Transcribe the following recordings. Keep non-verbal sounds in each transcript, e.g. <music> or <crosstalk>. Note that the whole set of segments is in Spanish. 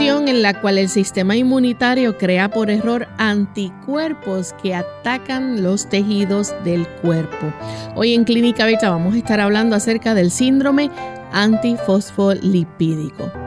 En la cual el sistema inmunitario crea por error anticuerpos que atacan los tejidos del cuerpo. Hoy en Clínica Beta vamos a estar hablando acerca del síndrome antifosfolipídico.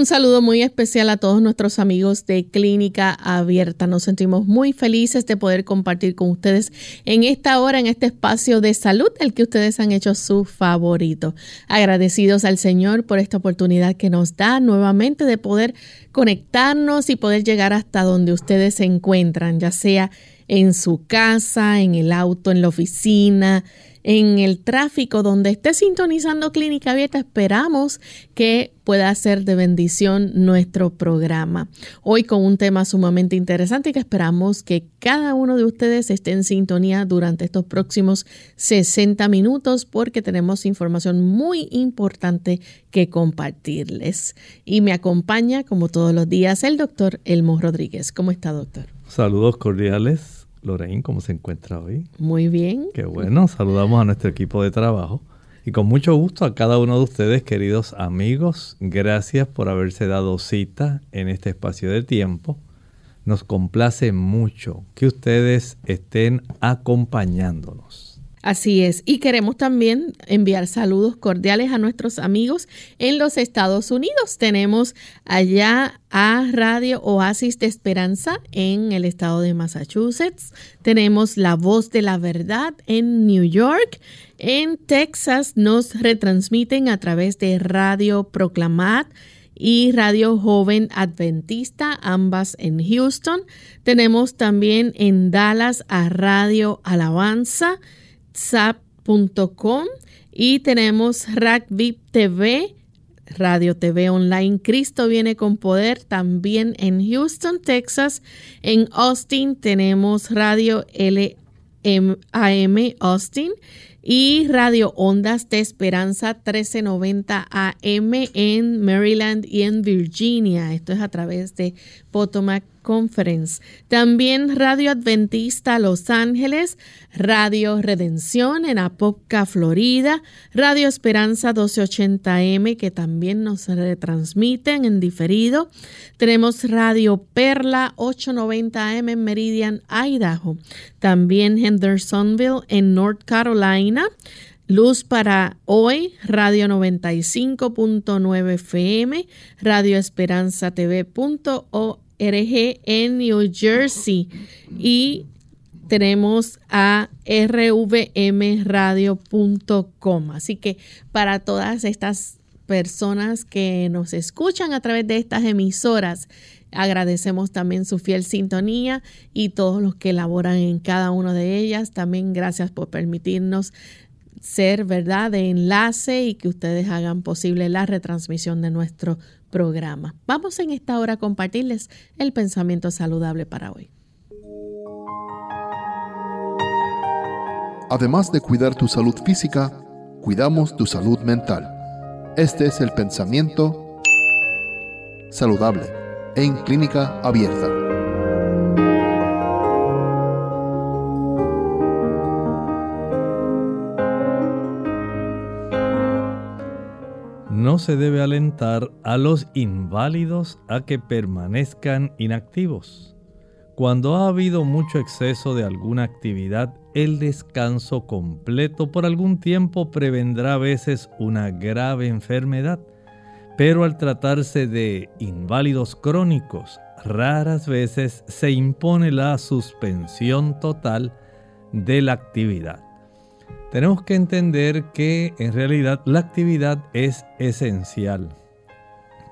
Un saludo muy especial a todos nuestros amigos de Clínica Abierta. Nos sentimos muy felices de poder compartir con ustedes en esta hora, en este espacio de salud, el que ustedes han hecho su favorito. Agradecidos al Señor por esta oportunidad que nos da nuevamente de poder conectarnos y poder llegar hasta donde ustedes se encuentran, ya sea en su casa, en el auto, en la oficina, en el tráfico donde esté sintonizando Clínica Abierta, esperamos que pueda ser de bendición nuestro programa. Hoy con un tema sumamente interesante que esperamos que cada uno de ustedes esté en sintonía durante estos próximos 60 minutos porque tenemos información muy importante que compartirles. Y me acompaña, como todos los días, el doctor Elmo Rodríguez. ¿Cómo está, doctor? Saludos cordiales Lorraine, ¿cómo se encuentra hoy? Muy bien. Qué bueno, saludamos a nuestro equipo de trabajo y con mucho gusto a cada uno de ustedes, queridos amigos. Gracias por haberse dado cita en este espacio de tiempo. Nos complace mucho que ustedes estén acompañándonos. Así es, y queremos también enviar saludos cordiales a nuestros amigos en los Estados Unidos. Tenemos allá a Radio Oasis de Esperanza en el estado de Massachusetts. Tenemos La Voz de la Verdad en New York. En Texas nos retransmiten a través de Radio Proclamat y Radio Joven Adventista, ambas en Houston. Tenemos también en Dallas a Radio Alabanza whatsapp.com y tenemos Rugby TV, Radio TV Online. Cristo viene con poder también en Houston, Texas. En Austin tenemos Radio LAM Austin y Radio Ondas de Esperanza 1390 AM en Maryland y en Virginia. Esto es a través de Potomac Conference. También Radio Adventista Los Ángeles, Radio Redención en Apopka, Florida, Radio Esperanza 1280M que también nos retransmiten en diferido. Tenemos Radio Perla 890M en Meridian, Idaho. También Hendersonville en North Carolina. Luz para hoy, Radio 95.9 FM, Radio Esperanza TV.org en New Jersey y tenemos a rvmradio.com. Así que para todas estas personas que nos escuchan a través de estas emisoras, agradecemos también su fiel sintonía y todos los que laboran en cada una de ellas. También gracias por permitirnos ser, ¿verdad?, de enlace y que ustedes hagan posible la retransmisión de nuestro. Vamos en esta hora a compartirles el pensamiento saludable para hoy. Además de cuidar tu salud física, cuidamos tu salud mental. Este es el pensamiento saludable en clínica abierta. No se debe alentar a los inválidos a que permanezcan inactivos. Cuando ha habido mucho exceso de alguna actividad, el descanso completo por algún tiempo prevendrá a veces una grave enfermedad, pero al tratarse de inválidos crónicos, raras veces se impone la suspensión total de la actividad. Tenemos que entender que en realidad la actividad es esencial.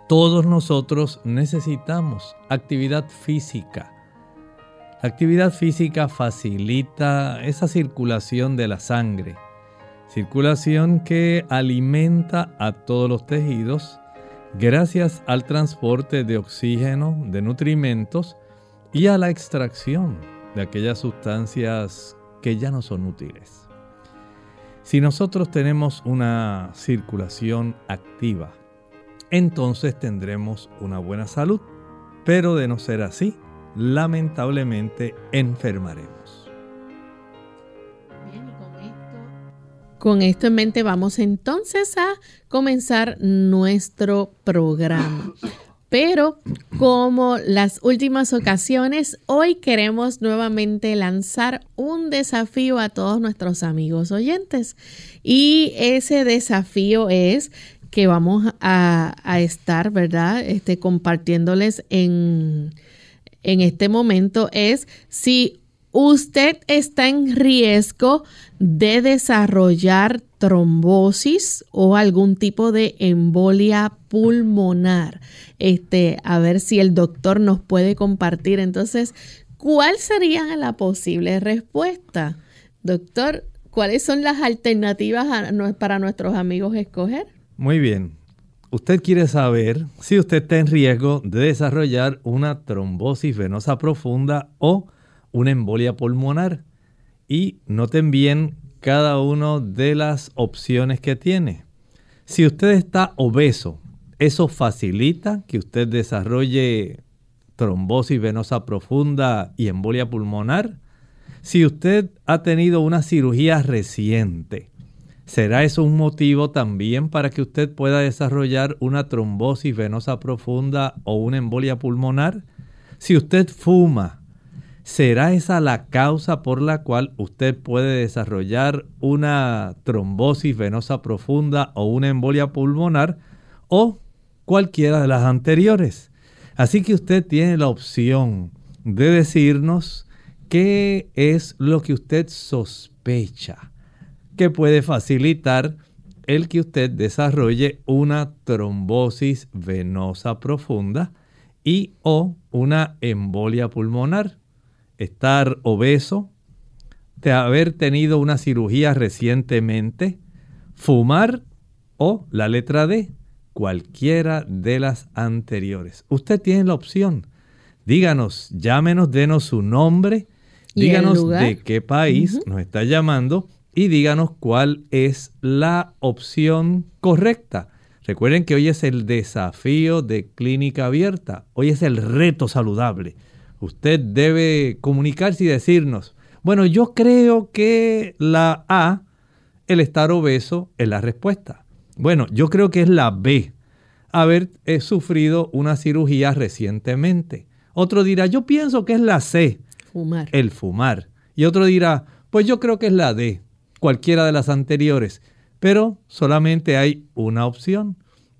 Todos nosotros necesitamos actividad física. La actividad física facilita esa circulación de la sangre, circulación que alimenta a todos los tejidos gracias al transporte de oxígeno, de nutrimentos y a la extracción de aquellas sustancias que ya no son útiles. Si nosotros tenemos una circulación activa, entonces tendremos una buena salud, pero de no ser así, lamentablemente enfermaremos. Con esto en mente vamos entonces a comenzar nuestro programa. Pero como las últimas ocasiones, hoy queremos nuevamente lanzar un desafío a todos nuestros amigos oyentes. Y ese desafío es que vamos a, estar, ¿verdad? Este, compartiéndoles en, en este momento es si usted está en riesgo de desarrollar trombosis o algún tipo de embolia pulmonar. Este, a ver si el doctor nos puede compartir. Entonces, ¿cuál sería la posible respuesta? Doctor, ¿cuáles son las alternativas para nuestros amigos escoger? Muy bien. Usted quiere saber si usted está en riesgo de desarrollar una trombosis venosa profunda o una embolia pulmonar. Y noten bien cada una de las opciones que tiene. Si usted está obeso, eso facilita que usted desarrolle trombosis venosa profunda y embolia pulmonar. Si usted ha tenido una cirugía reciente, ¿será eso un motivo también para que usted pueda desarrollar una trombosis venosa profunda o una embolia pulmonar? Si usted fuma, ¿Será esa la causa por la cual usted puede desarrollar una trombosis venosa profunda o una embolia pulmonar o cualquiera de las anteriores? Así que usted tiene la opción de decirnos qué es lo que usted sospecha que puede facilitar el que usted desarrolle una trombosis venosa profunda y o una embolia pulmonar estar obeso, de haber tenido una cirugía recientemente, fumar o la letra D, cualquiera de las anteriores. Usted tiene la opción. Díganos, llámenos, denos su nombre, díganos de qué país nos está llamando y díganos cuál es la opción correcta. Recuerden que hoy es el desafío de clínica abierta, hoy es el reto saludable usted debe comunicarse y decirnos, bueno, yo creo que la A, el estar obeso, es la respuesta. Bueno, yo creo que es la B, haber eh, sufrido una cirugía recientemente. Otro dirá, yo pienso que es la C, fumar. el fumar. Y otro dirá, pues yo creo que es la D, cualquiera de las anteriores. Pero solamente hay una opción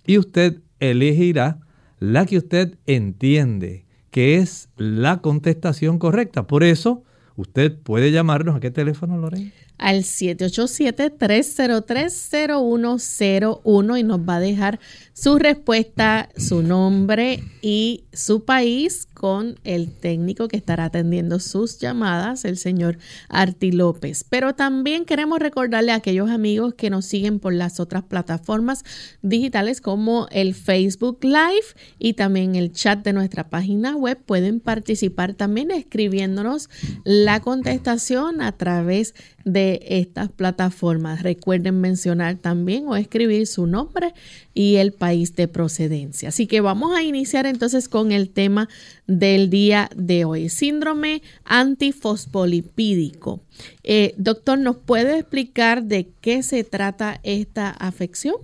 y usted elegirá la que usted entiende que es la contestación correcta. Por eso, usted puede llamarnos a qué teléfono, Lorena? Al 787-303-0101 y nos va a dejar su respuesta, su nombre y su país con el técnico que estará atendiendo sus llamadas, el señor Arti López. Pero también queremos recordarle a aquellos amigos que nos siguen por las otras plataformas digitales como el Facebook Live y también el chat de nuestra página web. Pueden participar también escribiéndonos la contestación a través de estas plataformas. Recuerden mencionar también o escribir su nombre y el país de procedencia. Así que vamos a iniciar entonces con el tema del día de hoy, síndrome antifosfolipídico. Eh, doctor, ¿nos puede explicar de qué se trata esta afección?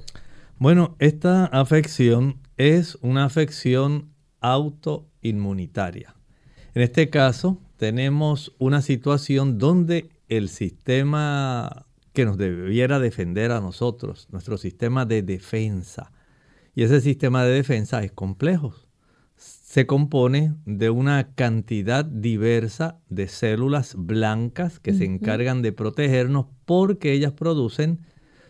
Bueno, esta afección es una afección autoinmunitaria. En este caso, tenemos una situación donde el sistema que nos debiera defender a nosotros, nuestro sistema de defensa. Y ese sistema de defensa es complejo. se compone de una cantidad diversa de células blancas que se encargan de protegernos porque ellas producen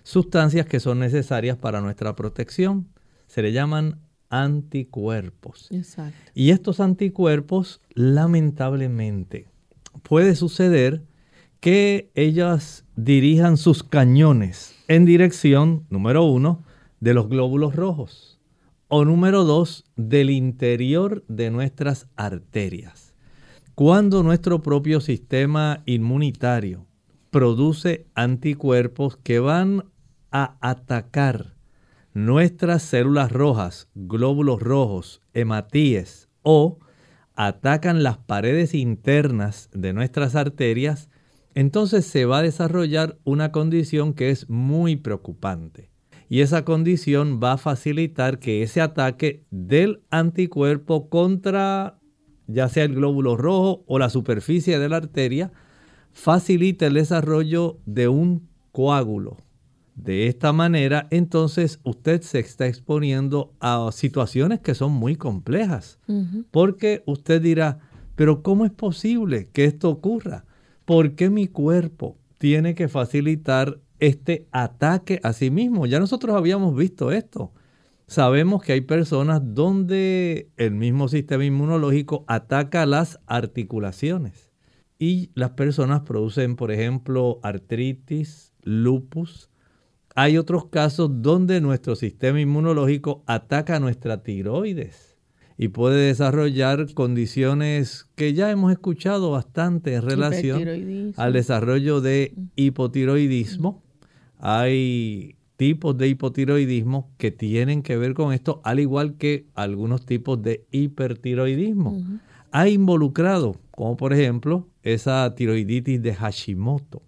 sustancias que son necesarias para nuestra protección. Se le llaman anticuerpos. Y estos anticuerpos, lamentablemente, puede suceder que ellas dirijan sus cañones en dirección, número uno, de los glóbulos rojos o número dos, del interior de nuestras arterias. Cuando nuestro propio sistema inmunitario produce anticuerpos que van a atacar nuestras células rojas, glóbulos rojos, hematíes o atacan las paredes internas de nuestras arterias, entonces se va a desarrollar una condición que es muy preocupante. Y esa condición va a facilitar que ese ataque del anticuerpo contra ya sea el glóbulo rojo o la superficie de la arteria, facilite el desarrollo de un coágulo. De esta manera, entonces usted se está exponiendo a situaciones que son muy complejas, porque usted dirá, pero ¿cómo es posible que esto ocurra? ¿Por qué mi cuerpo tiene que facilitar este ataque a sí mismo? Ya nosotros habíamos visto esto. Sabemos que hay personas donde el mismo sistema inmunológico ataca las articulaciones y las personas producen, por ejemplo, artritis, lupus. Hay otros casos donde nuestro sistema inmunológico ataca nuestra tiroides y puede desarrollar condiciones que ya hemos escuchado bastante en relación al desarrollo de hipotiroidismo. Hay tipos de hipotiroidismo que tienen que ver con esto, al igual que algunos tipos de hipertiroidismo. Hay involucrado, como por ejemplo esa tiroiditis de Hashimoto.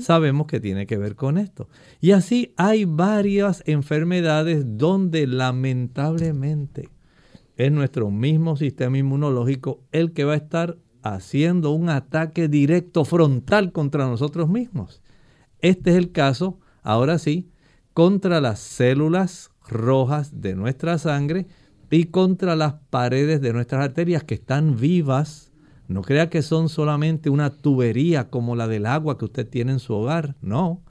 Sabemos que tiene que ver con esto. Y así hay varias enfermedades donde lamentablemente es nuestro mismo sistema inmunológico el que va a estar haciendo un ataque directo frontal contra nosotros mismos. Este es el caso, ahora sí, contra las células rojas de nuestra sangre y contra las paredes de nuestras arterias que están vivas. No crea que son solamente una tubería como la del agua que usted tiene en su hogar, no.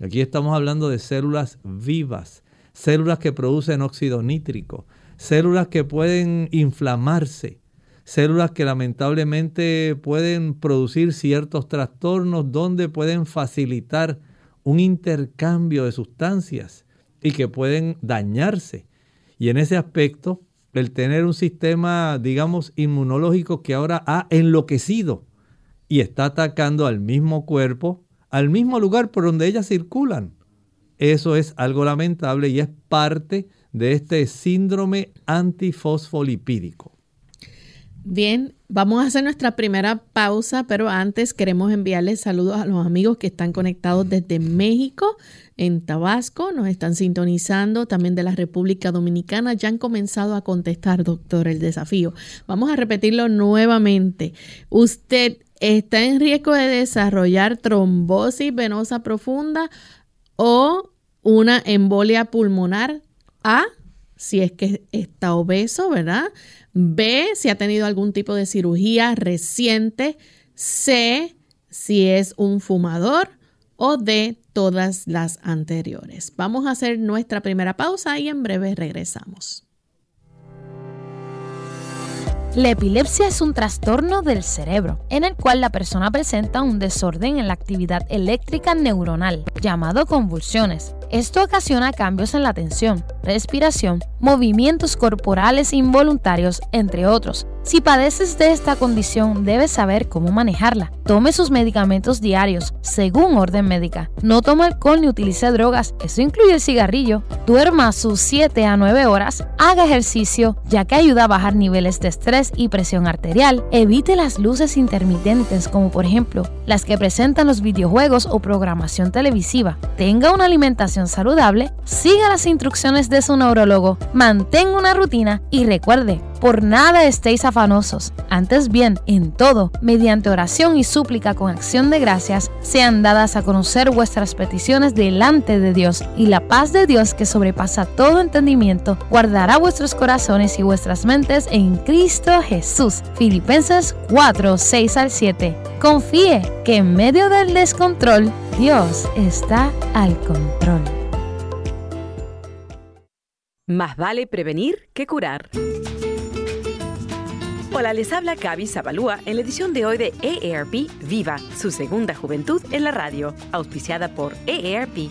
Aquí estamos hablando de células vivas, células que producen óxido nítrico, células que pueden inflamarse, células que lamentablemente pueden producir ciertos trastornos donde pueden facilitar un intercambio de sustancias y que pueden dañarse. Y en ese aspecto, el tener un sistema, digamos, inmunológico que ahora ha enloquecido y está atacando al mismo cuerpo, al mismo lugar por donde ellas circulan. Eso es algo lamentable y es parte de este síndrome antifosfolipídico. Bien, vamos a hacer nuestra primera pausa, pero antes queremos enviarles saludos a los amigos que están conectados desde México, en Tabasco, nos están sintonizando también de la República Dominicana. Ya han comenzado a contestar, doctor, el desafío. Vamos a repetirlo nuevamente. Usted está en riesgo de desarrollar trombosis venosa profunda o una embolia pulmonar a, si es que está obeso, ¿verdad? B, si ha tenido algún tipo de cirugía reciente. C, si es un fumador. O D, todas las anteriores. Vamos a hacer nuestra primera pausa y en breve regresamos. La epilepsia es un trastorno del cerebro, en el cual la persona presenta un desorden en la actividad eléctrica neuronal, llamado convulsiones. Esto ocasiona cambios en la atención, respiración, movimientos corporales involuntarios, entre otros. Si padeces de esta condición, debes saber cómo manejarla. Tome sus medicamentos diarios, según orden médica. No tome alcohol ni utilice drogas, eso incluye el cigarrillo. Duerma sus 7 a 9 horas, haga ejercicio, ya que ayuda a bajar niveles de estrés y presión arterial. Evite las luces intermitentes, como por ejemplo las que presentan los videojuegos o programación televisiva. Tenga una alimentación saludable, siga las instrucciones de su neurólogo, mantenga una rutina y recuerde, Por nada estéis afanosos, antes bien, en todo, mediante oración y súplica con acción de gracias, sean dadas a conocer vuestras peticiones delante de Dios, y la paz de Dios que sobrepasa todo entendimiento, guardará vuestros corazones y vuestras mentes en Cristo Jesús. Filipenses 4, 6 al 7. Confíe que en medio del descontrol, Dios está al control. Más vale prevenir que curar. Hola, les habla Gaby Zabalúa en la edición de hoy de EARP Viva, su segunda juventud en la radio, auspiciada por EARP.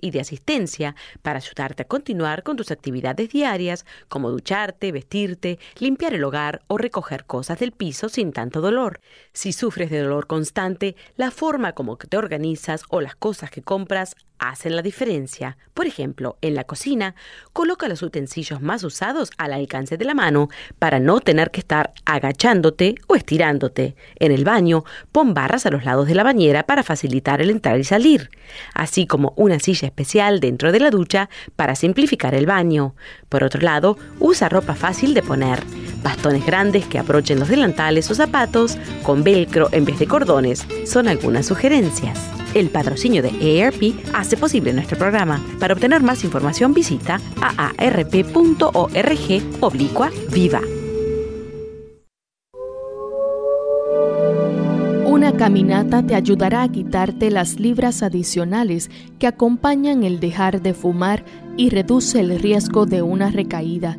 y de asistencia para ayudarte a continuar con tus actividades diarias como ducharte, vestir, limpiar el hogar o recoger cosas del piso sin tanto dolor. Si sufres de dolor constante, la forma como te organizas o las cosas que compras hacen la diferencia. Por ejemplo, en la cocina, coloca los utensilios más usados al alcance de la mano para no tener que estar agachándote o estirándote. En el baño, pon barras a los lados de la bañera para facilitar el entrar y salir, así como una silla especial dentro de la ducha para simplificar el baño. Por otro lado, usa ropa fácil de poner, bastones grandes que aprochen los delantales o zapatos con velcro en vez de cordones son algunas sugerencias. El patrocinio de EARP hace posible nuestro programa. Para obtener más información visita aarp.org oblicua viva. Una caminata te ayudará a quitarte las libras adicionales que acompañan el dejar de fumar y reduce el riesgo de una recaída.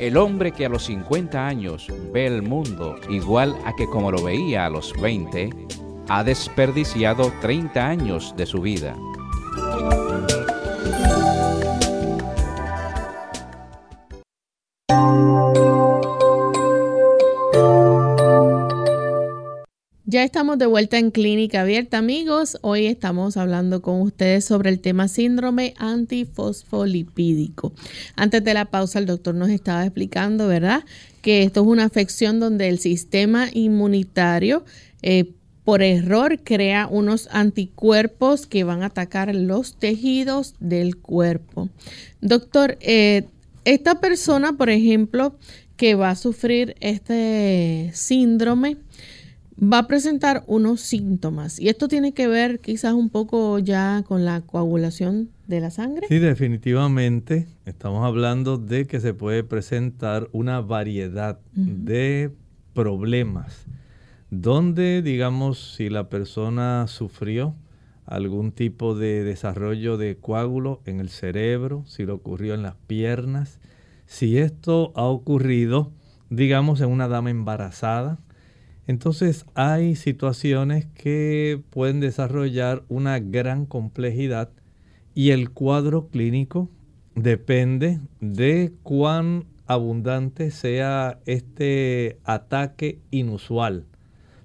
El hombre que a los 50 años ve el mundo igual a que como lo veía a los 20, ha desperdiciado 30 años de su vida. Ya estamos de vuelta en Clínica Abierta, amigos. Hoy estamos hablando con ustedes sobre el tema síndrome antifosfolipídico. Antes de la pausa, el doctor nos estaba explicando, ¿verdad?, que esto es una afección donde el sistema inmunitario eh, por error crea unos anticuerpos que van a atacar los tejidos del cuerpo. Doctor, eh, esta persona, por ejemplo, que va a sufrir este síndrome, va a presentar unos síntomas. Y esto tiene que ver quizás un poco ya con la coagulación de la sangre. Sí, definitivamente. Estamos hablando de que se puede presentar una variedad de problemas donde, digamos, si la persona sufrió algún tipo de desarrollo de coágulo en el cerebro, si lo ocurrió en las piernas, si esto ha ocurrido digamos, en una dama embarazada. Entonces hay situaciones que pueden desarrollar una gran complejidad y el cuadro clínico depende de cuán abundante sea este ataque inusual.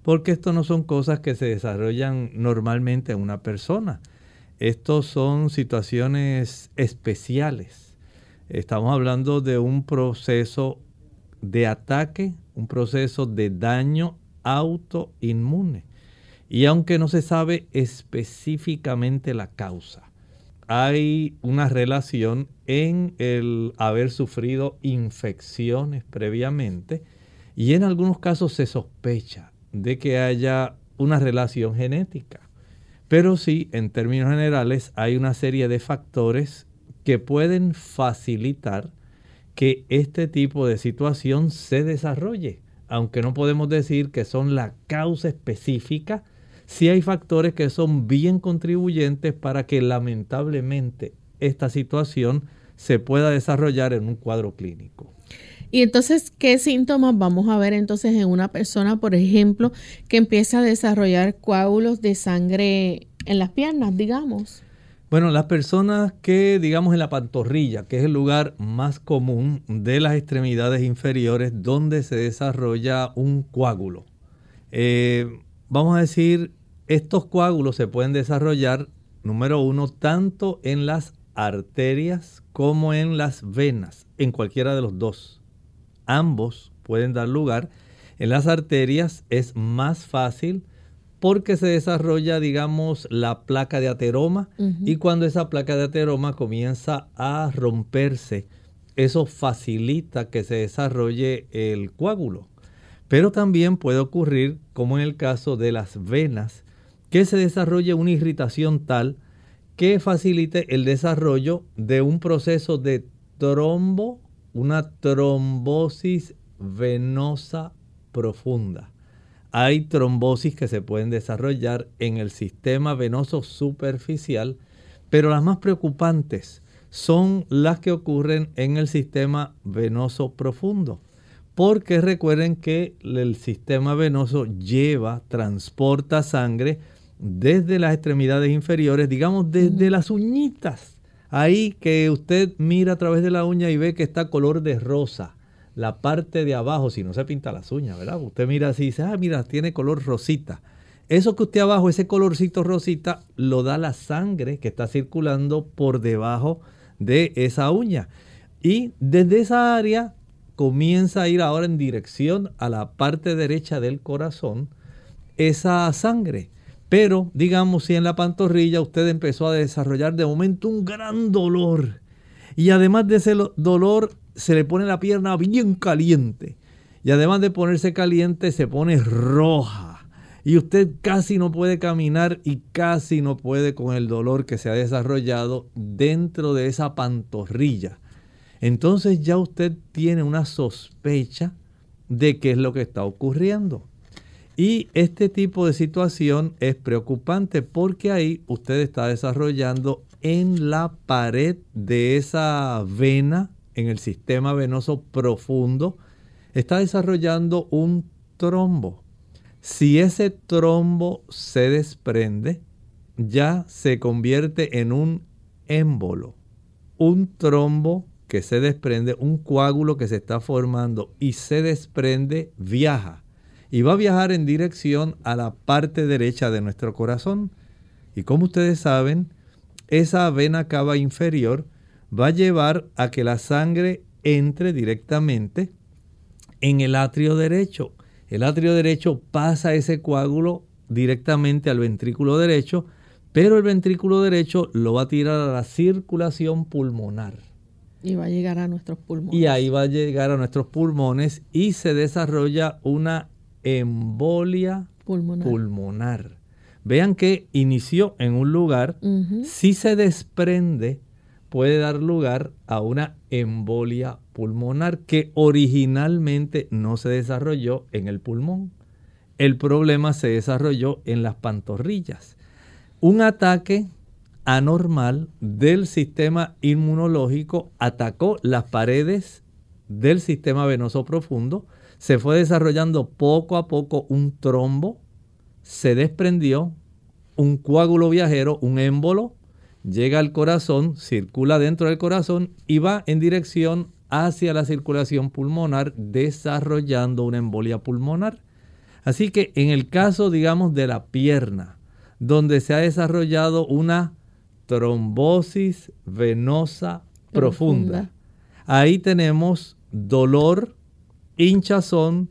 Porque esto no son cosas que se desarrollan normalmente en una persona. Estos son situaciones especiales. Estamos hablando de un proceso de ataque, un proceso de daño autoinmune. Y aunque no se sabe específicamente la causa, hay una relación en el haber sufrido infecciones previamente y en algunos casos se sospecha de que haya una relación genética. Pero sí, en términos generales, hay una serie de factores que pueden facilitar que este tipo de situación se desarrolle, aunque no podemos decir que son la causa específica sí hay factores que son bien contribuyentes para que lamentablemente esta situación se pueda desarrollar en un cuadro clínico. Y entonces, ¿qué síntomas vamos a ver entonces en una persona, por ejemplo, que empieza a desarrollar coágulos de sangre en las piernas, digamos? Bueno, las personas que, digamos, en la pantorrilla, que es el lugar más común de las extremidades inferiores donde se desarrolla un coágulo. Eh, vamos a decir, estos coágulos se pueden desarrollar, número uno, tanto en las arterias como en las venas, en cualquiera de los dos. Ambos pueden dar lugar. En las arterias es más fácil porque se desarrolla, digamos, la placa de ateroma y cuando esa placa de ateroma comienza a romperse, eso facilita que se desarrolle el coágulo. Pero también puede ocurrir, como en el caso de las venas, que se desarrolle una irritación tal que facilite el desarrollo de un proceso de trombo, una trombosis venosa profunda. Hay trombosis que se pueden desarrollar en el sistema venoso superficial, pero las más preocupantes son las que ocurren en el sistema venoso profundo porque recuerden que el sistema venoso lleva, transporta sangre desde las extremidades inferiores, digamos desde las uñitas. Ahí que usted mira a través de la uña y ve que está color de rosa. La parte de abajo, si no se pinta las uñas, ¿verdad? Usted mira así y dice, ah, mira, tiene color rosita. Eso que usted abajo, ese colorcito rosita, lo da la sangre que está circulando por debajo de esa uña. Y desde esa área comienza a ir ahora en dirección a la parte derecha del corazón esa sangre. Pero digamos si en la pantorrilla usted empezó a desarrollar de momento un gran dolor y además de ese dolor se le pone la pierna bien caliente. Y además de ponerse caliente se pone roja. Y usted casi no puede caminar y casi no puede con el dolor que se ha desarrollado dentro de esa pantorrilla. Entonces ya usted tiene una sospecha de qué es lo que está ocurriendo. Y este tipo de situación es preocupante porque ahí usted está desarrollando en la pared de esa vena, en el sistema venoso profundo, está desarrollando un trombo. Si ese trombo se desprende, ya se convierte en un émbolo. Un trombo que se desprende, un coágulo que se está formando y se desprende, viaja. Y va a viajar en dirección a la parte derecha de nuestro corazón. Y como ustedes saben, esa vena cava inferior va a llevar a que la sangre entre directamente en el atrio derecho. El atrio derecho pasa ese coágulo directamente al ventrículo derecho, pero el ventrículo derecho lo va a tirar a la circulación pulmonar. Y va a llegar a nuestros pulmones. Y ahí va a llegar a nuestros pulmones y se desarrolla una embolia pulmonar. Vean que inició en un lugar, si se desprende, puede dar lugar a una embolia pulmonar que originalmente no se desarrolló en el pulmón. El problema se desarrolló en las pantorrillas. Un ataque anormal del sistema inmunológico atacó las paredes del sistema venoso profundo, se fue desarrollando poco a poco un trombo, se desprendió, un coágulo viajero, un émbolo, llega al corazón, circula dentro del corazón y va en dirección hacia la circulación pulmonar, desarrollando una embolia pulmonar. Así que en el caso, digamos, de la pierna, donde se ha desarrollado una trombosis venosa profunda, ahí tenemos dolor, hinchazón,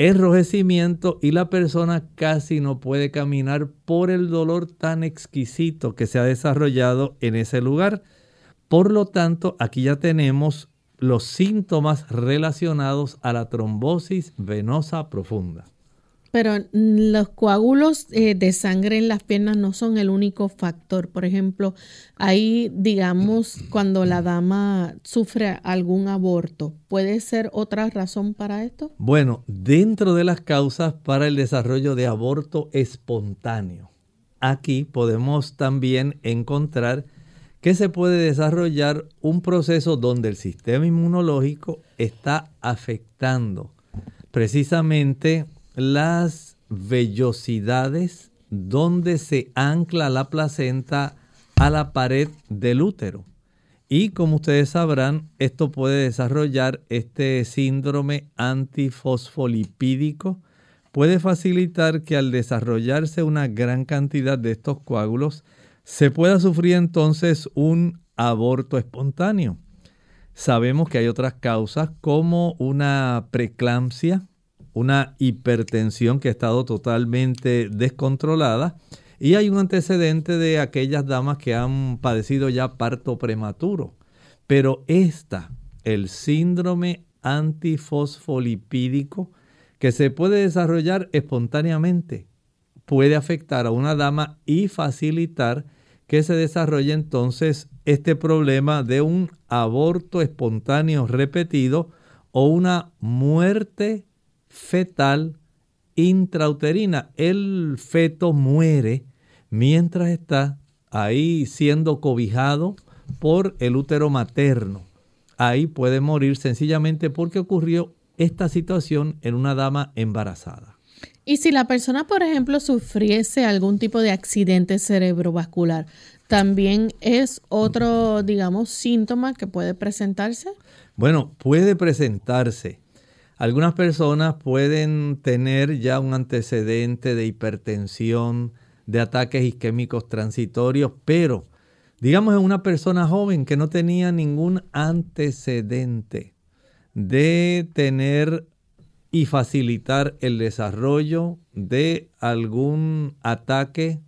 enrojecimiento y la persona casi no puede caminar por el dolor tan exquisito que se ha desarrollado en ese lugar. Por lo tanto, aquí ya tenemos los síntomas relacionados a la trombosis venosa profunda. Pero los coágulos eh, de sangre en las piernas no son el único factor. Por ejemplo, ahí, digamos, cuando la dama sufre algún aborto, ¿puede ser otra razón para esto? Bueno, dentro de las causas para el desarrollo de aborto espontáneo, aquí podemos también encontrar que se puede desarrollar un proceso donde el sistema inmunológico está afectando precisamente las vellosidades donde se ancla la placenta a la pared del útero. Y como ustedes sabrán, esto puede desarrollar este síndrome antifosfolipídico. Puede facilitar que al desarrollarse una gran cantidad de estos coágulos, se pueda sufrir entonces un aborto espontáneo. Sabemos que hay otras causas como una preeclampsia, una hipertensión que ha estado totalmente descontrolada y hay un antecedente de aquellas damas que han padecido ya parto prematuro. Pero esta, el síndrome antifosfolipídico, que se puede desarrollar espontáneamente, puede afectar a una dama y facilitar que se desarrolle entonces este problema de un aborto espontáneo repetido o una muerte fetal intrauterina. El feto muere mientras está ahí siendo cobijado por el útero materno. Ahí puede morir sencillamente porque ocurrió esta situación en una dama embarazada. Y si la persona, por ejemplo, sufriese algún tipo de accidente cerebrovascular, ¿también es otro, digamos, síntoma que puede presentarse? Bueno, puede presentarse. Algunas personas pueden tener ya un antecedente de hipertensión, de ataques isquémicos transitorios, pero digamos en una persona joven que no tenía ningún antecedente de tener y facilitar el desarrollo de algún ataque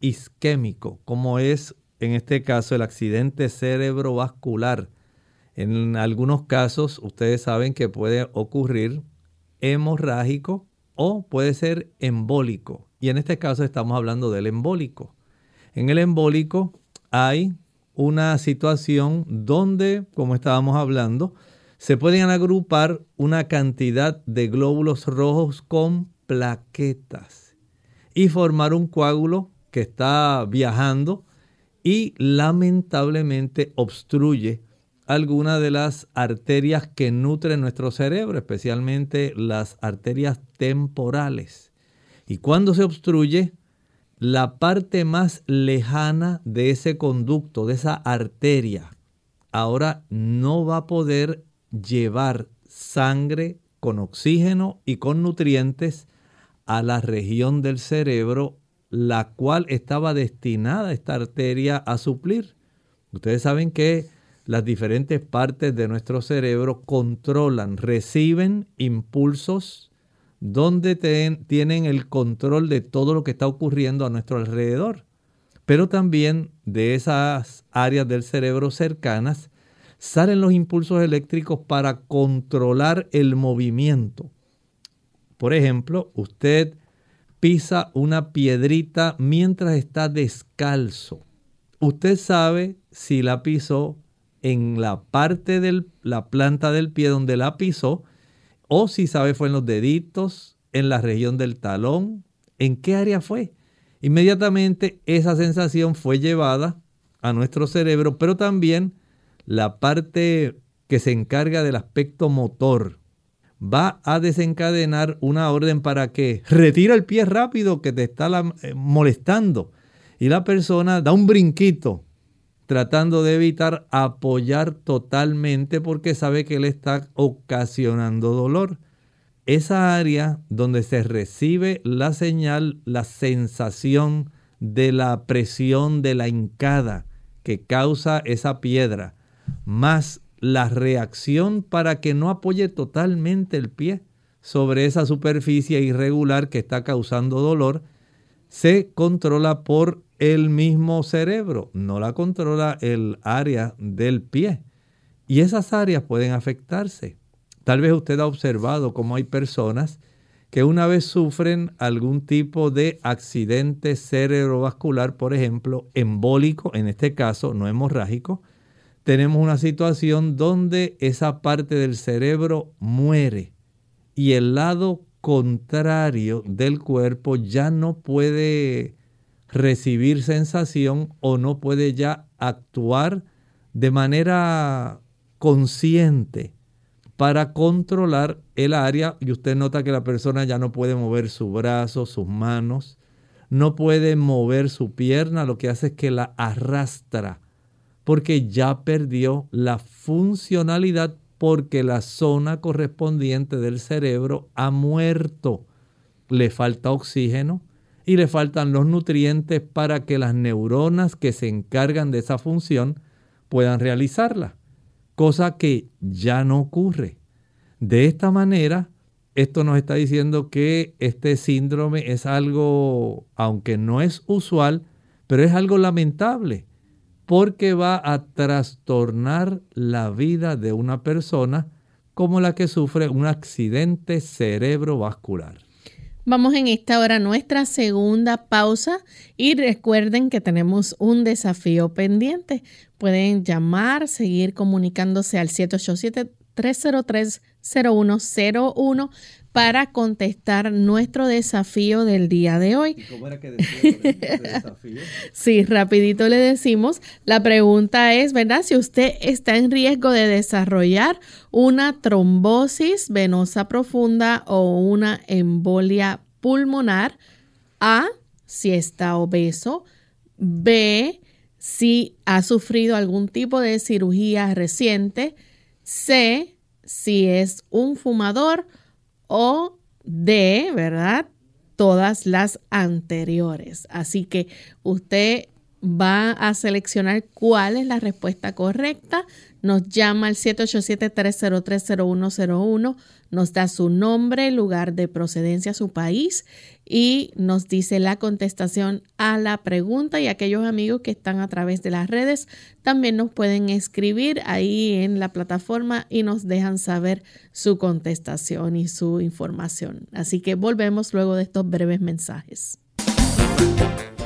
isquémico, como es en este caso el accidente cerebrovascular en algunos casos ustedes saben que puede ocurrir hemorrágico o puede ser embólico. Y en este caso estamos hablando del embólico. En el embólico hay una situación donde, como estábamos hablando, se pueden agrupar una cantidad de glóbulos rojos con plaquetas y formar un coágulo que está viajando y lamentablemente obstruye alguna de las arterias que nutren nuestro cerebro, especialmente las arterias temporales. Y cuando se obstruye, la parte más lejana de ese conducto, de esa arteria, ahora no va a poder llevar sangre con oxígeno y con nutrientes a la región del cerebro, la cual estaba destinada esta arteria a suplir. Ustedes saben que las diferentes partes de nuestro cerebro controlan, reciben impulsos donde tienen el control de todo lo que está ocurriendo a nuestro alrededor. Pero también de esas áreas del cerebro cercanas salen los impulsos eléctricos para controlar el movimiento. Por ejemplo, usted pisa una piedrita mientras está descalzo. Usted sabe si la pisó en la parte de la planta del pie donde la pisó, o si sabe fue en los deditos, en la región del talón, en qué área fue. Inmediatamente esa sensación fue llevada a nuestro cerebro, pero también la parte que se encarga del aspecto motor va a desencadenar una orden para que retira el pie rápido que te está eh, molestando. Y la persona da un brinquito tratando de evitar apoyar totalmente porque sabe que le está ocasionando dolor. Esa área donde se recibe la señal, la sensación de la presión de la hincada que causa esa piedra, más la reacción para que no apoye totalmente el pie sobre esa superficie irregular que está causando dolor, se controla por el mismo cerebro, no la controla el área del pie. Y esas áreas pueden afectarse. Tal vez usted ha observado cómo hay personas que una vez sufren algún tipo de accidente cerebrovascular, por ejemplo, embólico, en este caso no hemorrágico, tenemos una situación donde esa parte del cerebro muere y el lado contrario del cuerpo ya no puede recibir sensación o no puede ya actuar de manera consciente para controlar el área y usted nota que la persona ya no puede mover su brazo, sus manos, no puede mover su pierna, lo que hace es que la arrastra porque ya perdió la funcionalidad porque la zona correspondiente del cerebro ha muerto. Le falta oxígeno y le faltan los nutrientes para que las neuronas que se encargan de esa función puedan realizarla, cosa que ya no ocurre. De esta manera, esto nos está diciendo que este síndrome es algo, aunque no es usual, pero es algo lamentable porque va a trastornar la vida de una persona como la que sufre un accidente cerebrovascular. Vamos en esta hora a nuestra segunda pausa y recuerden que tenemos un desafío pendiente. Pueden llamar, seguir comunicándose al 787 303 0101 para contestar nuestro desafío del día de hoy. ¿Cómo era que <laughs> desafío? sí, rapidito le decimos. La pregunta es, ¿verdad? Si usted está en riesgo de desarrollar una trombosis venosa profunda o una embolia pulmonar. A, si está obeso. B, si ha sufrido algún tipo de cirugía reciente. C, si es un fumador o D, ¿verdad? Todas las anteriores. Así que usted va a seleccionar cuál es la respuesta correcta. Nos llama al 787-303-0101, nos da su nombre, lugar de procedencia, su país y nos dice la contestación a la pregunta y aquellos amigos que están a través de las redes también nos pueden escribir ahí en la plataforma y nos dejan saber su contestación y su información. Así que volvemos luego de estos breves mensajes.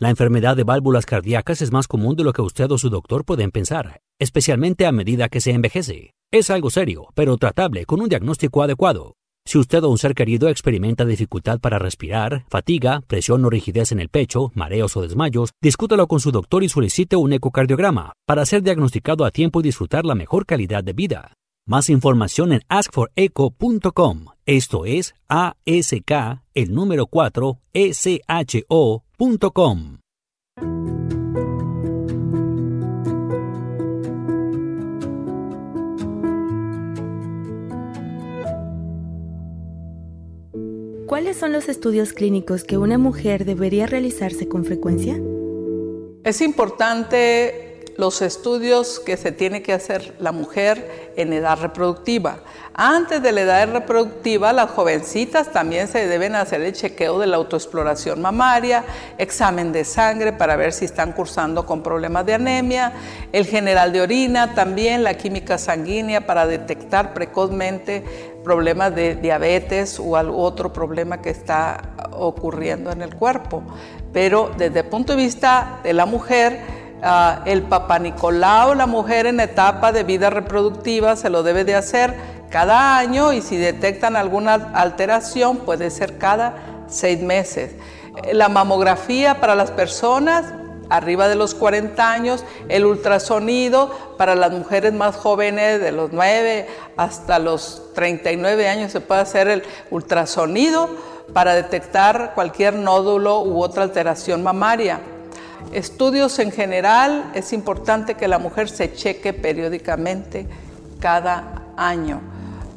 La enfermedad de válvulas cardíacas es más común de lo que usted o su doctor pueden pensar, especialmente a medida que se envejece. Es algo serio, pero tratable con un diagnóstico adecuado. Si usted o un ser querido experimenta dificultad para respirar, fatiga, presión o rigidez en el pecho, mareos o desmayos, discútalo con su doctor y solicite un ecocardiograma para ser diagnosticado a tiempo y disfrutar la mejor calidad de vida. Más información en askforeco.com. Esto es ASK, el número 4, ¿Cuáles son los estudios clínicos que una mujer debería realizarse con frecuencia? Es importante los estudios que se tiene que hacer la mujer en edad reproductiva. Antes de la edad reproductiva, las jovencitas también se deben hacer el chequeo de la autoexploración mamaria, examen de sangre para ver si están cursando con problemas de anemia, el general de orina, también la química sanguínea para detectar precozmente problemas de diabetes o otro problema que está ocurriendo en el cuerpo. Pero desde el punto de vista de la mujer, Uh, el papá Nicolau, la mujer en etapa de vida reproductiva, se lo debe de hacer cada año y si detectan alguna alteración puede ser cada seis meses. La mamografía para las personas arriba de los 40 años, el ultrasonido para las mujeres más jóvenes de los 9 hasta los 39 años se puede hacer el ultrasonido para detectar cualquier nódulo u otra alteración mamaria. Estudios en general, es importante que la mujer se cheque periódicamente cada año.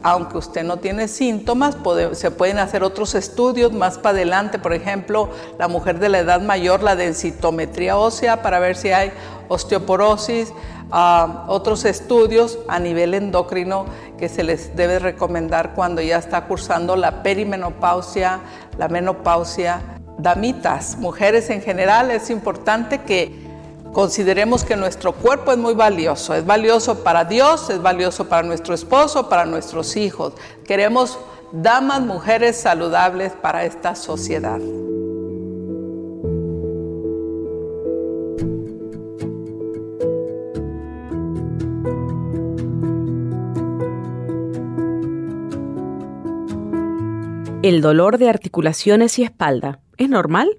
Aunque usted no tiene síntomas, se pueden hacer otros estudios más para adelante, por ejemplo, la mujer de la edad mayor, la densitometría ósea para ver si hay osteoporosis, ah, otros estudios a nivel endocrino que se les debe recomendar cuando ya está cursando la perimenopausia, la menopausia damitas, mujeres en general, es importante que consideremos que nuestro cuerpo es muy valioso. Es valioso para Dios, es valioso para nuestro esposo, para nuestros hijos. Queremos damas, mujeres saludables para esta sociedad. El dolor de articulaciones y espalda ¿Es normal?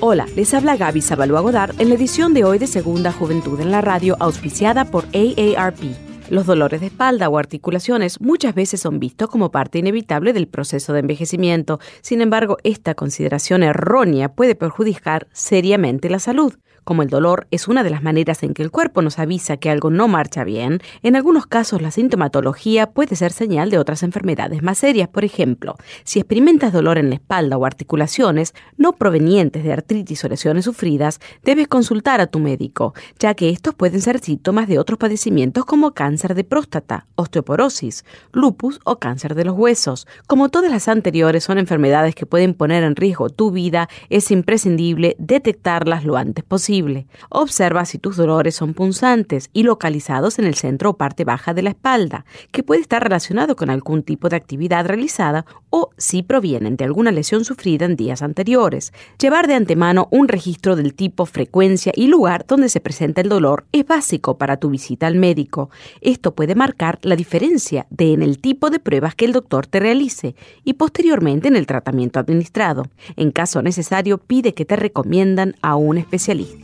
Hola, les habla Gaby Zabalúa Godard en la edición de hoy de Segunda Juventud en la Radio, auspiciada por AARP. Los dolores de espalda o articulaciones muchas veces son vistos como parte inevitable del proceso de envejecimiento. Sin embargo, esta consideración errónea puede perjudicar seriamente la salud. Como el dolor es una de las maneras en que el cuerpo nos avisa que algo no marcha bien, en algunos casos la sintomatología puede ser señal de otras enfermedades más serias. Por ejemplo, si experimentas dolor en la espalda o articulaciones no provenientes de artritis o lesiones sufridas, debes consultar a tu médico, ya que estos pueden ser síntomas de otros padecimientos como cáncer de próstata, osteoporosis, lupus o cáncer de los huesos. Como todas las anteriores son enfermedades que pueden poner en riesgo tu vida, es imprescindible detectarlas lo antes Observa si tus dolores son punzantes y localizados en el centro o parte baja de la espalda, que puede estar relacionado con algún tipo de actividad realizada o si provienen de alguna lesión sufrida en días anteriores. Llevar de antemano un registro del tipo, frecuencia y lugar donde se presenta el dolor es básico para tu visita al médico. Esto puede marcar la diferencia de en el tipo de pruebas que el doctor te realice y posteriormente en el tratamiento administrado. En caso necesario, pide que te recomiendan a un especialista.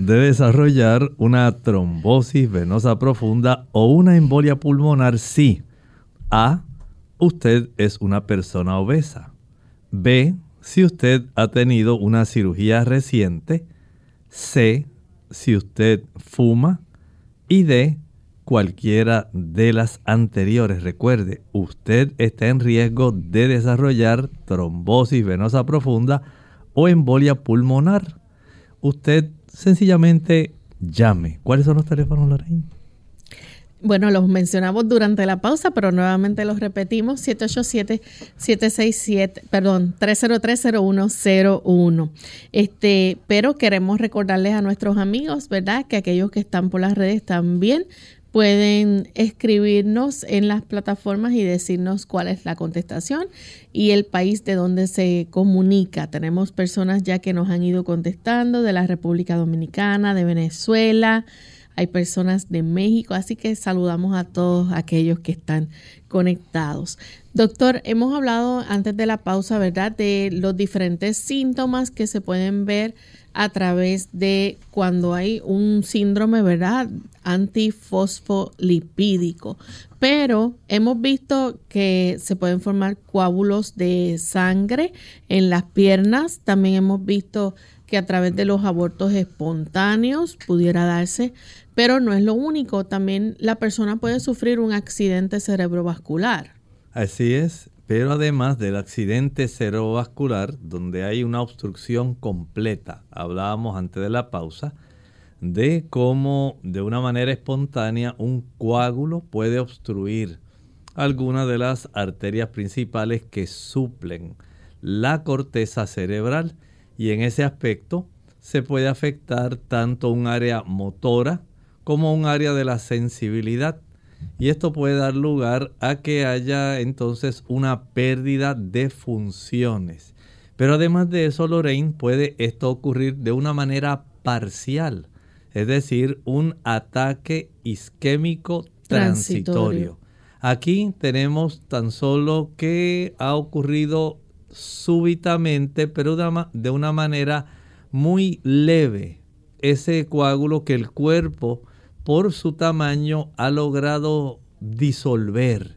De desarrollar una trombosis venosa profunda o una embolia pulmonar si A. Usted es una persona obesa. B. Si usted ha tenido una cirugía reciente. C. Si usted fuma. Y D. Cualquiera de las anteriores. Recuerde, usted está en riesgo de desarrollar trombosis venosa profunda o embolia pulmonar. Usted sencillamente llame. ¿Cuáles son los teléfonos, Lorraine? Bueno, los mencionamos durante la pausa, pero nuevamente los repetimos, 787-767, perdón, 3030101. Este, pero queremos recordarles a nuestros amigos, ¿verdad? Que aquellos que están por las redes también pueden escribirnos en las plataformas y decirnos cuál es la contestación y el país de donde se comunica. Tenemos personas ya que nos han ido contestando de la República Dominicana, de Venezuela, hay personas de México, así que saludamos a todos aquellos que están conectados. Doctor, hemos hablado antes de la pausa, ¿verdad?, de los diferentes síntomas que se pueden ver a través de cuando hay un síndrome, ¿verdad?, antifosfolipídico. Pero hemos visto que se pueden formar coágulos de sangre en las piernas. También hemos visto que a través de los abortos espontáneos pudiera darse pero no es lo único, también la persona puede sufrir un accidente cerebrovascular. Así es, pero además del accidente cerebrovascular, donde hay una obstrucción completa, hablábamos antes de la pausa, de cómo de una manera espontánea un coágulo puede obstruir algunas de las arterias principales que suplen la corteza cerebral y en ese aspecto se puede afectar tanto un área motora como un área de la sensibilidad. Y esto puede dar lugar a que haya entonces una pérdida de funciones. Pero además de eso, Lorraine, puede esto ocurrir de una manera parcial, es decir, un ataque isquémico transitorio. Aquí tenemos tan solo que ha ocurrido súbitamente, pero de una manera muy leve, ese coágulo que el cuerpo por su tamaño ha logrado disolver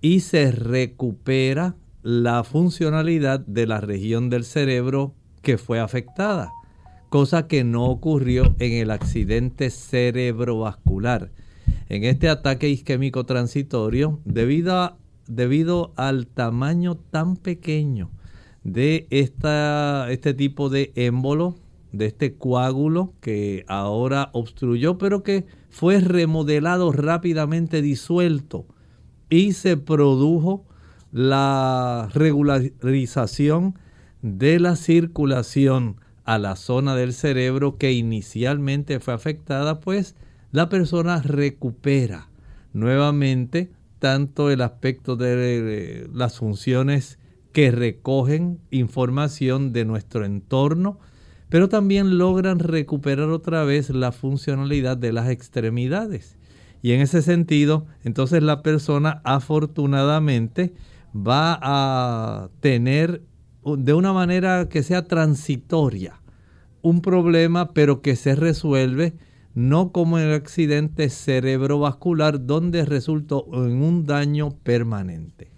y se recupera la funcionalidad de la región del cerebro que fue afectada, cosa que no ocurrió en el accidente cerebrovascular. En este ataque isquémico transitorio, debido, debido al tamaño tan pequeño de esta, este tipo de émbolo, de este coágulo que ahora obstruyó, pero que fue remodelado rápidamente disuelto y se produjo la regularización de la circulación a la zona del cerebro que inicialmente fue afectada, pues la persona recupera nuevamente tanto el aspecto de las funciones que recogen información de nuestro entorno, pero también logran recuperar otra vez la funcionalidad de las extremidades. Y en ese sentido, entonces la persona afortunadamente va a tener de una manera que sea transitoria un problema, pero que se resuelve no como el accidente cerebrovascular donde resultó en un daño permanente.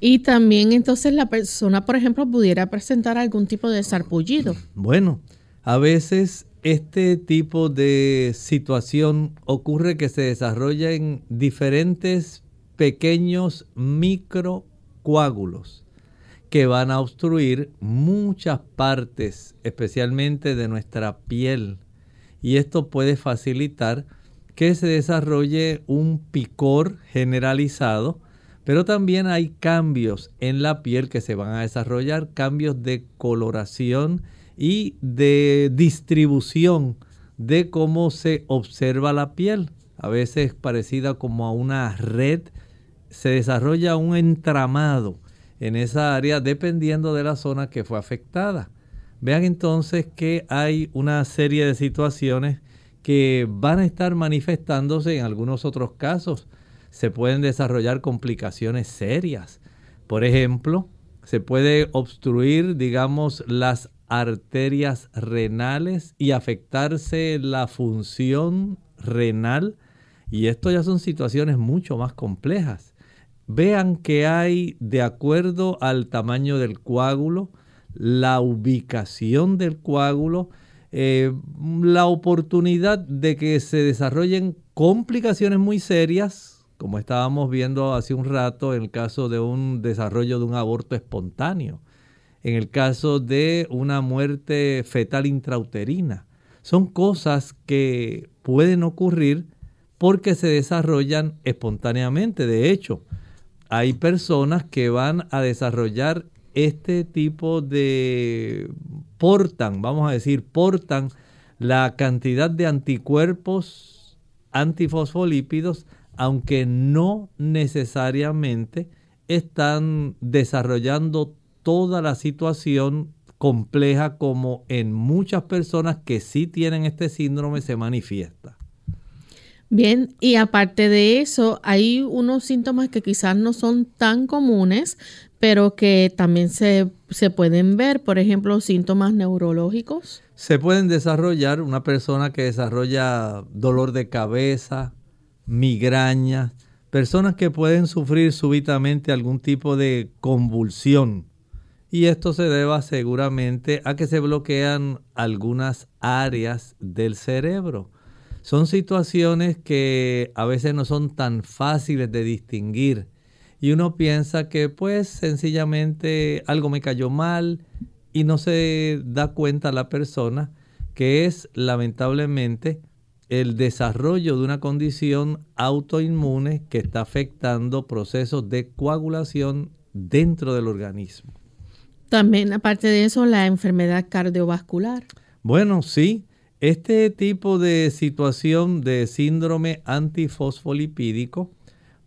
Y también entonces la persona, por ejemplo, pudiera presentar algún tipo de sarpullido. Bueno, a veces este tipo de situación ocurre que se desarrolla en diferentes pequeños microcoágulos que van a obstruir muchas partes, especialmente de nuestra piel. Y esto puede facilitar que se desarrolle un picor generalizado pero también hay cambios en la piel que se van a desarrollar, cambios de coloración y de distribución de cómo se observa la piel. A veces parecida como a una red, se desarrolla un entramado en esa área dependiendo de la zona que fue afectada. Vean entonces que hay una serie de situaciones que van a estar manifestándose en algunos otros casos se pueden desarrollar complicaciones serias. Por ejemplo, se puede obstruir, digamos, las arterias renales y afectarse la función renal. Y esto ya son situaciones mucho más complejas. Vean que hay, de acuerdo al tamaño del coágulo, la ubicación del coágulo, eh, la oportunidad de que se desarrollen complicaciones muy serias como estábamos viendo hace un rato en el caso de un desarrollo de un aborto espontáneo, en el caso de una muerte fetal intrauterina. Son cosas que pueden ocurrir porque se desarrollan espontáneamente. De hecho, hay personas que van a desarrollar este tipo de portan, vamos a decir, portan la cantidad de anticuerpos antifosfolípidos, aunque no necesariamente están desarrollando toda la situación compleja como en muchas personas que sí tienen este síndrome se manifiesta. Bien, y aparte de eso, hay unos síntomas que quizás no son tan comunes, pero que también se, se, pueden ver, por ejemplo, síntomas neurológicos. Se pueden desarrollar una persona que desarrolla dolor de cabeza, migraña, personas que pueden sufrir súbitamente algún tipo de convulsión. Y esto se deba seguramente a que se bloquean algunas áreas del cerebro son situaciones que a veces no son tan fáciles de distinguir y uno piensa que pues sencillamente algo me cayó mal y no se da cuenta la persona que es lamentablemente el desarrollo de una condición autoinmune que está afectando procesos de coagulación dentro del organismo. También, aparte de eso, la enfermedad cardiovascular. Bueno, sí, este tipo de situación de síndrome antifosfolipídico,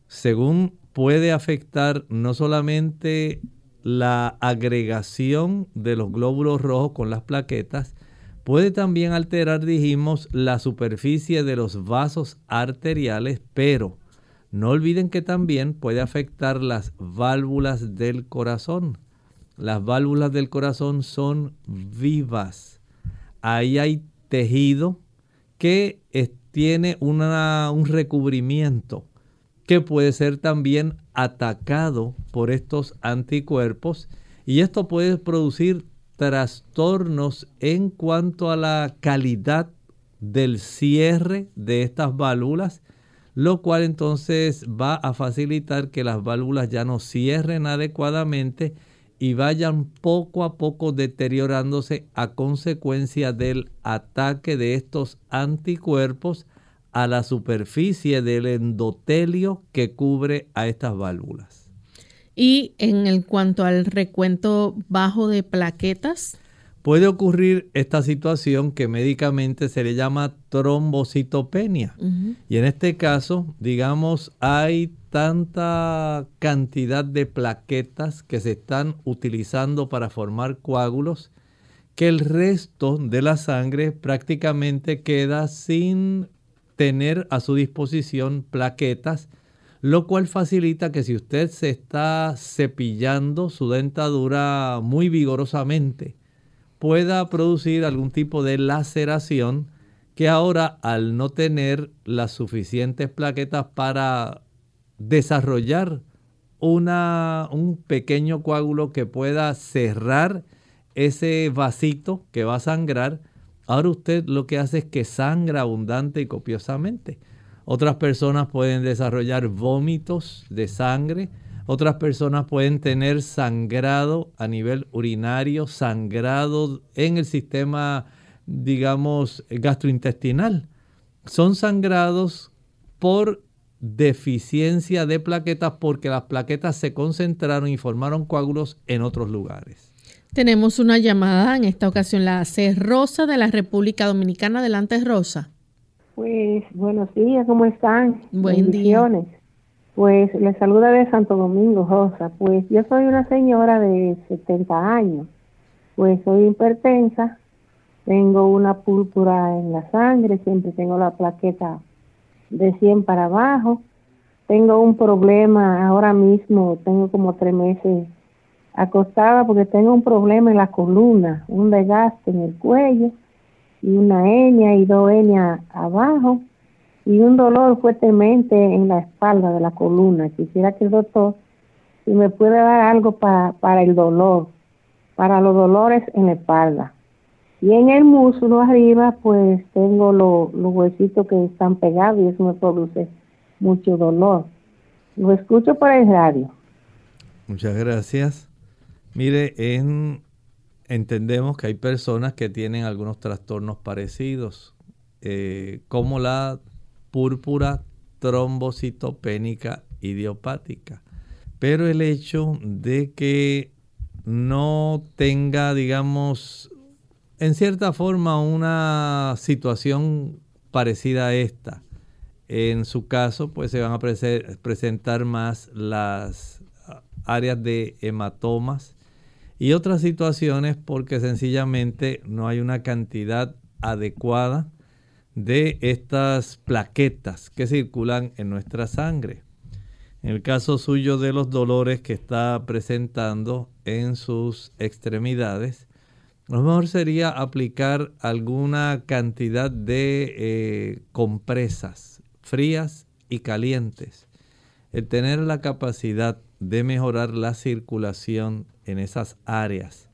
según puede afectar no solamente la agregación de los glóbulos rojos con las plaquetas, puede también alterar, dijimos, la superficie de los vasos arteriales, pero no olviden que también puede afectar las válvulas del corazón. Las válvulas del corazón son vivas. Ahí hay tejido que tiene un recubrimiento que puede ser también atacado por estos anticuerpos y esto puede producir trastornos en cuanto a la calidad del cierre de estas válvulas, lo cual entonces va a facilitar que las válvulas ya no cierren adecuadamente y vayan poco a poco deteriorándose a consecuencia del ataque de estos anticuerpos a la superficie del endotelio que cubre a estas válvulas. Y en el cuanto al recuento bajo de plaquetas, puede ocurrir esta situación que médicamente se le llama trombocitopenia. Y en este caso, digamos, hay tanta cantidad de plaquetas que se están utilizando para formar coágulos que el resto de la sangre prácticamente queda sin tener a su disposición plaquetas, lo cual facilita que si usted se está cepillando su dentadura muy vigorosamente, pueda producir algún tipo de laceración que ahora al no tener las suficientes plaquetas para desarrollar una, un pequeño coágulo que pueda cerrar ese vasito que va a sangrar, ahora usted lo que hace es que sangra abundante y copiosamente. Otras personas pueden desarrollar vómitos de sangre, otras personas pueden tener sangrado a nivel urinario, sangrado en el sistema, digamos, gastrointestinal. Son sangrados por deficiencia de plaquetas porque las plaquetas se concentraron y formaron coágulos en otros lugares. Tenemos una llamada, en esta ocasión la hace Rosa de la República Dominicana. Adelante, Rosa. Pues buenos días, ¿cómo están? Buen día. Pues les saluda de Santo Domingo, Rosa. Pues yo soy una señora de 70 años. Pues soy hipertensa, tengo una púrpura en la sangre, siempre tengo la plaqueta de 100 para abajo. Tengo un problema ahora mismo, tengo como tres meses acostada porque tengo un problema en la columna, un desgaste en el cuello y una hernia y dos hernias abajo y un dolor fuertemente en la espalda de la columna. Quisiera que el doctor si me puede dar algo para, para el dolor, para los dolores en la espalda. Y en el músculo arriba, pues tengo los huesitos que están pegados y eso me produce mucho dolor. Lo escucho por el radio. Muchas gracias. Mire, entendemos que hay personas que tienen algunos trastornos parecidos, eh, como la púrpura trombocitopénica idiopática. Pero el hecho de que no tenga, digamos, en cierta forma una situación parecida a esta, en su caso, pues se van a presentar más las áreas de hematomas y otras situaciones porque sencillamente no hay una cantidad adecuada de estas plaquetas que circulan en nuestra sangre. En el caso suyo de los dolores que está presentando en sus extremidades, lo mejor sería aplicar alguna cantidad de eh, compresas frías y calientes. El tener la capacidad de mejorar la circulación en esas áreas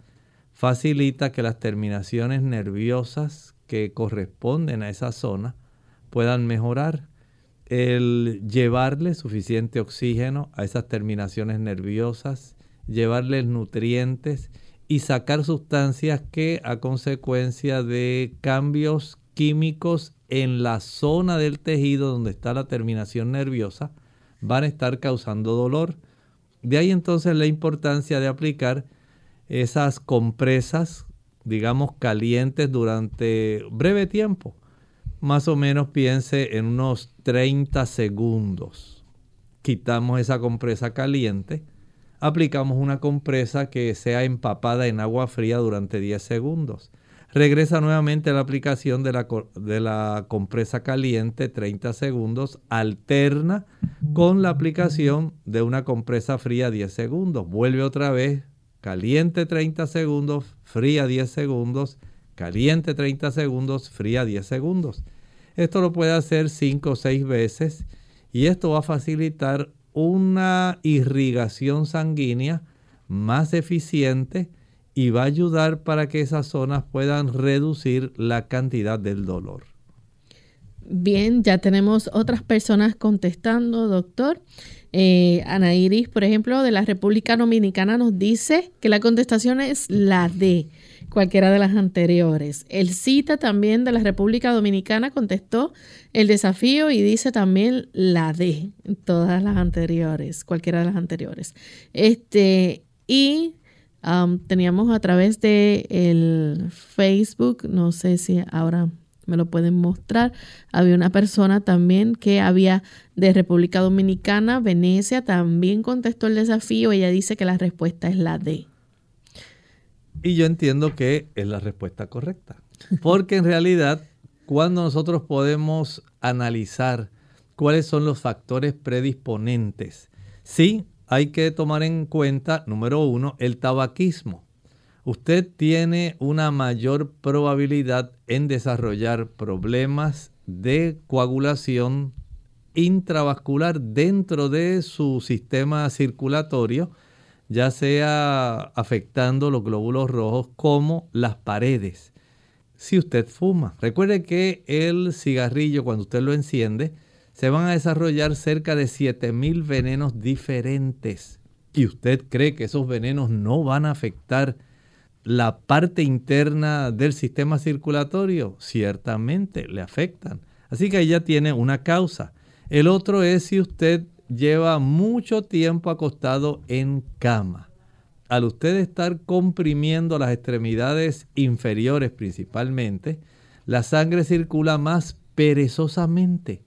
facilita que las terminaciones nerviosas que corresponden a esa zona puedan mejorar. El llevarle suficiente oxígeno a esas terminaciones nerviosas, llevarles nutrientes y sacar sustancias que a consecuencia de cambios químicos en la zona del tejido donde está la terminación nerviosa van a estar causando dolor. De ahí entonces la importancia de aplicar esas compresas digamos, calientes durante breve tiempo. Más o menos piense en unos 30 segundos. Quitamos esa compresa caliente. Aplicamos una compresa que sea empapada en agua fría durante 10 segundos. Regresa nuevamente a la aplicación de la, de la compresa caliente 30 segundos. Alterna con la aplicación de una compresa fría 10 segundos. Vuelve otra vez caliente 30 segundos, fría 10 segundos, caliente 30 segundos, fría 10 segundos. Esto lo puede hacer 5 o 6 veces y esto va a facilitar una irrigación sanguínea más eficiente y va a ayudar para que esas zonas puedan reducir la cantidad del dolor. Bien, ya tenemos otras personas contestando, doctor. Eh, Ana Iris, por ejemplo, de la República Dominicana, nos dice que la contestación es la D, cualquiera de las anteriores. El cita también de la República Dominicana contestó el desafío y dice también la D, todas las anteriores, cualquiera de las anteriores. Este, y teníamos a través de el Facebook, no sé si ahora me lo pueden mostrar. Había una persona también que había de República Dominicana, Venecia, también contestó el desafío. Ella dice que la respuesta es la D. Y yo entiendo que es la respuesta correcta. Porque en realidad, cuando nosotros podemos analizar cuáles son los factores predisponentes, sí hay que tomar en cuenta, número uno, el tabaquismo usted tiene una mayor probabilidad en desarrollar problemas de coagulación intravascular dentro de su sistema circulatorio, ya sea afectando los glóbulos rojos como las paredes. Si usted fuma, recuerde que el cigarrillo cuando usted lo enciende, se van a desarrollar cerca de 7000 venenos diferentes. ¿Y usted cree que esos venenos no van a afectar la parte interna del sistema circulatorio, ciertamente le afectan. Así que ahí ya tiene una causa. El otro es si usted lleva mucho tiempo acostado en cama. Al usted estar comprimiendo las extremidades inferiores principalmente, la sangre circula más perezosamente.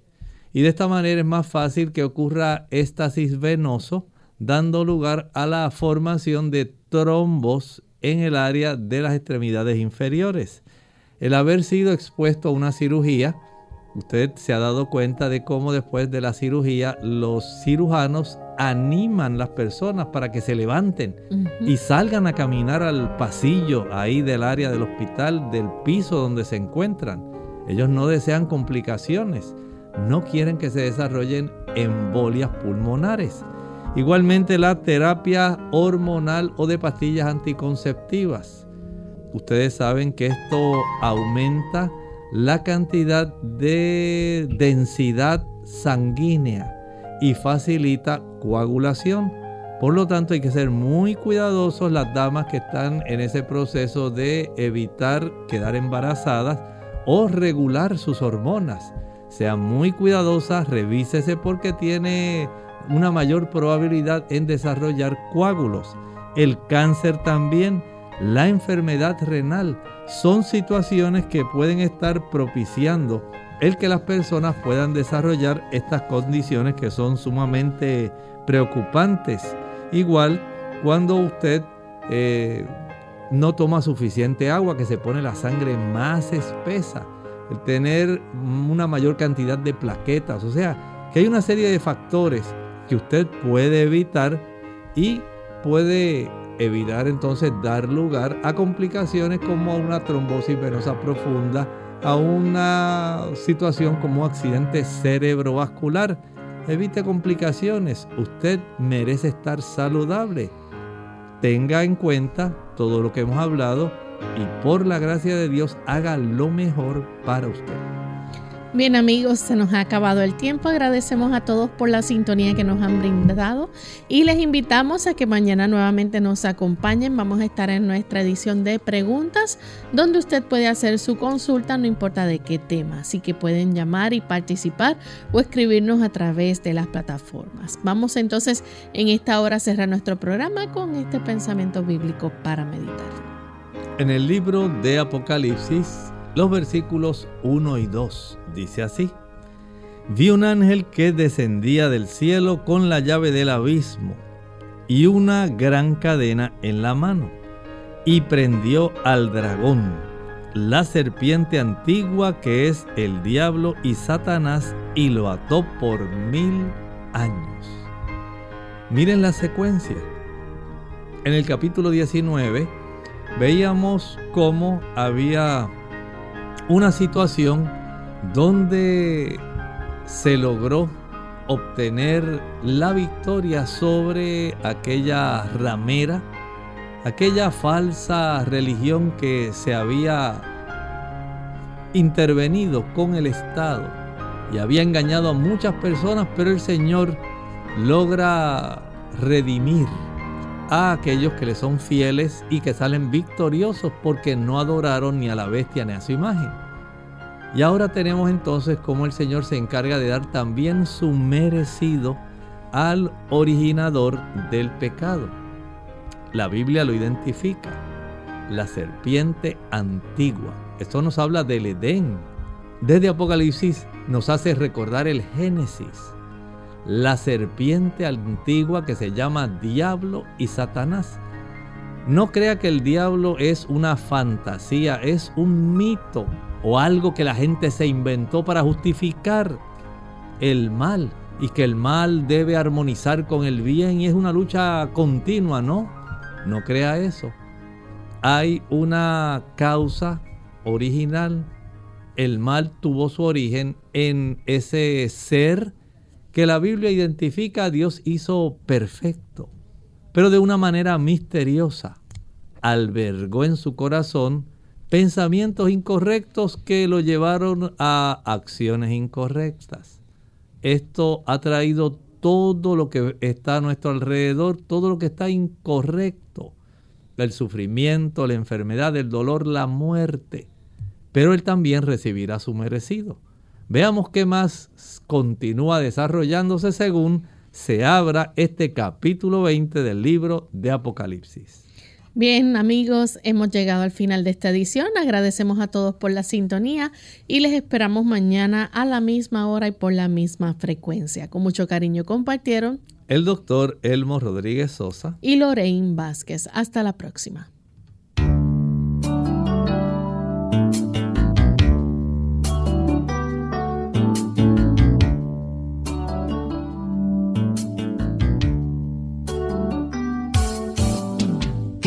Y de esta manera es más fácil que ocurra éstasis venoso, dando lugar a la formación de trombos en el área de las extremidades inferiores. El haber sido expuesto a una cirugía, usted se ha dado cuenta de cómo después de la cirugía los cirujanos animan las personas para que se levanten y salgan a caminar al pasillo ahí del área del hospital, del piso donde se encuentran. Ellos no desean complicaciones, no quieren que se desarrollen embolias pulmonares. Igualmente la terapia hormonal o de pastillas anticonceptivas. Ustedes saben que esto aumenta la cantidad de densidad sanguínea y facilita coagulación. Por lo tanto, hay que ser muy cuidadosos las damas que están en ese proceso de evitar quedar embarazadas o regular sus hormonas. Sea muy cuidadosa, revísese porque tiene una mayor probabilidad en desarrollar coágulos. El cáncer también, la enfermedad renal, son situaciones que pueden estar propiciando el que las personas puedan desarrollar estas condiciones que son sumamente preocupantes. Igual cuando usted eh, no toma suficiente agua, que se pone la sangre más espesa, el tener una mayor cantidad de plaquetas, o sea, que hay una serie de factores que usted puede evitar y puede evitar entonces dar lugar a complicaciones como una trombosis venosa profunda, a una situación como accidente cerebrovascular. Evite complicaciones, usted merece estar saludable. Tenga en cuenta todo lo que hemos hablado y por la gracia de Dios haga lo mejor para usted. Bien amigos, se nos ha acabado el tiempo. Agradecemos a todos por la sintonía que nos han brindado y les invitamos a que mañana nuevamente nos acompañen. Vamos a estar en nuestra edición de preguntas donde usted puede hacer su consulta, no importa de qué tema. Así que pueden llamar y participar o escribirnos a través de las plataformas. Vamos entonces en esta hora a cerrar nuestro programa con este pensamiento bíblico para meditar. En el libro de Apocalipsis los versículos 1 y 2. Dice así, vi un ángel que descendía del cielo con la llave del abismo y una gran cadena en la mano, y prendió al dragón, la serpiente antigua que es el diablo y Satanás, y lo ató por mil años. Miren la secuencia. En el capítulo 19 veíamos cómo había una situación donde se logró obtener la victoria sobre aquella ramera, aquella falsa religión que se había intervenido con el Estado y había engañado a muchas personas, pero el Señor logra redimir a aquellos que le son fieles y que salen victoriosos porque no adoraron ni a la bestia ni a su imagen. Y ahora tenemos entonces cómo el Señor se encarga de dar también su merecido al originador del pecado. La Biblia lo identifica, la serpiente antigua. Esto nos habla del Edén. Desde Apocalipsis nos hace recordar el Génesis la serpiente antigua que se llama Diablo y Satanás. No crea que el diablo es una fantasía, es un mito o algo que la gente se inventó para justificar el mal y que el mal debe armonizar con el bien y es una lucha continua, ¿no? No crea eso. Hay una causa original. El mal tuvo su origen en ese ser que la Biblia identifica, Dios hizo perfecto, pero de una manera misteriosa. Albergó en su corazón pensamientos incorrectos que lo llevaron a acciones incorrectas. Esto ha traído todo lo que está a nuestro alrededor, todo lo que está incorrecto, el sufrimiento, la enfermedad, el dolor, la muerte. Pero Él también recibirá su merecido. Veamos qué más continúa desarrollándose según se abra este capítulo 20 del libro de Apocalipsis. Bien amigos, hemos llegado al final de esta edición. Agradecemos a todos por la sintonía y les esperamos mañana a la misma hora y por la misma frecuencia. Con mucho cariño compartieron el doctor Elmo Rodríguez Sosa y Lorraine Vázquez. Hasta la próxima.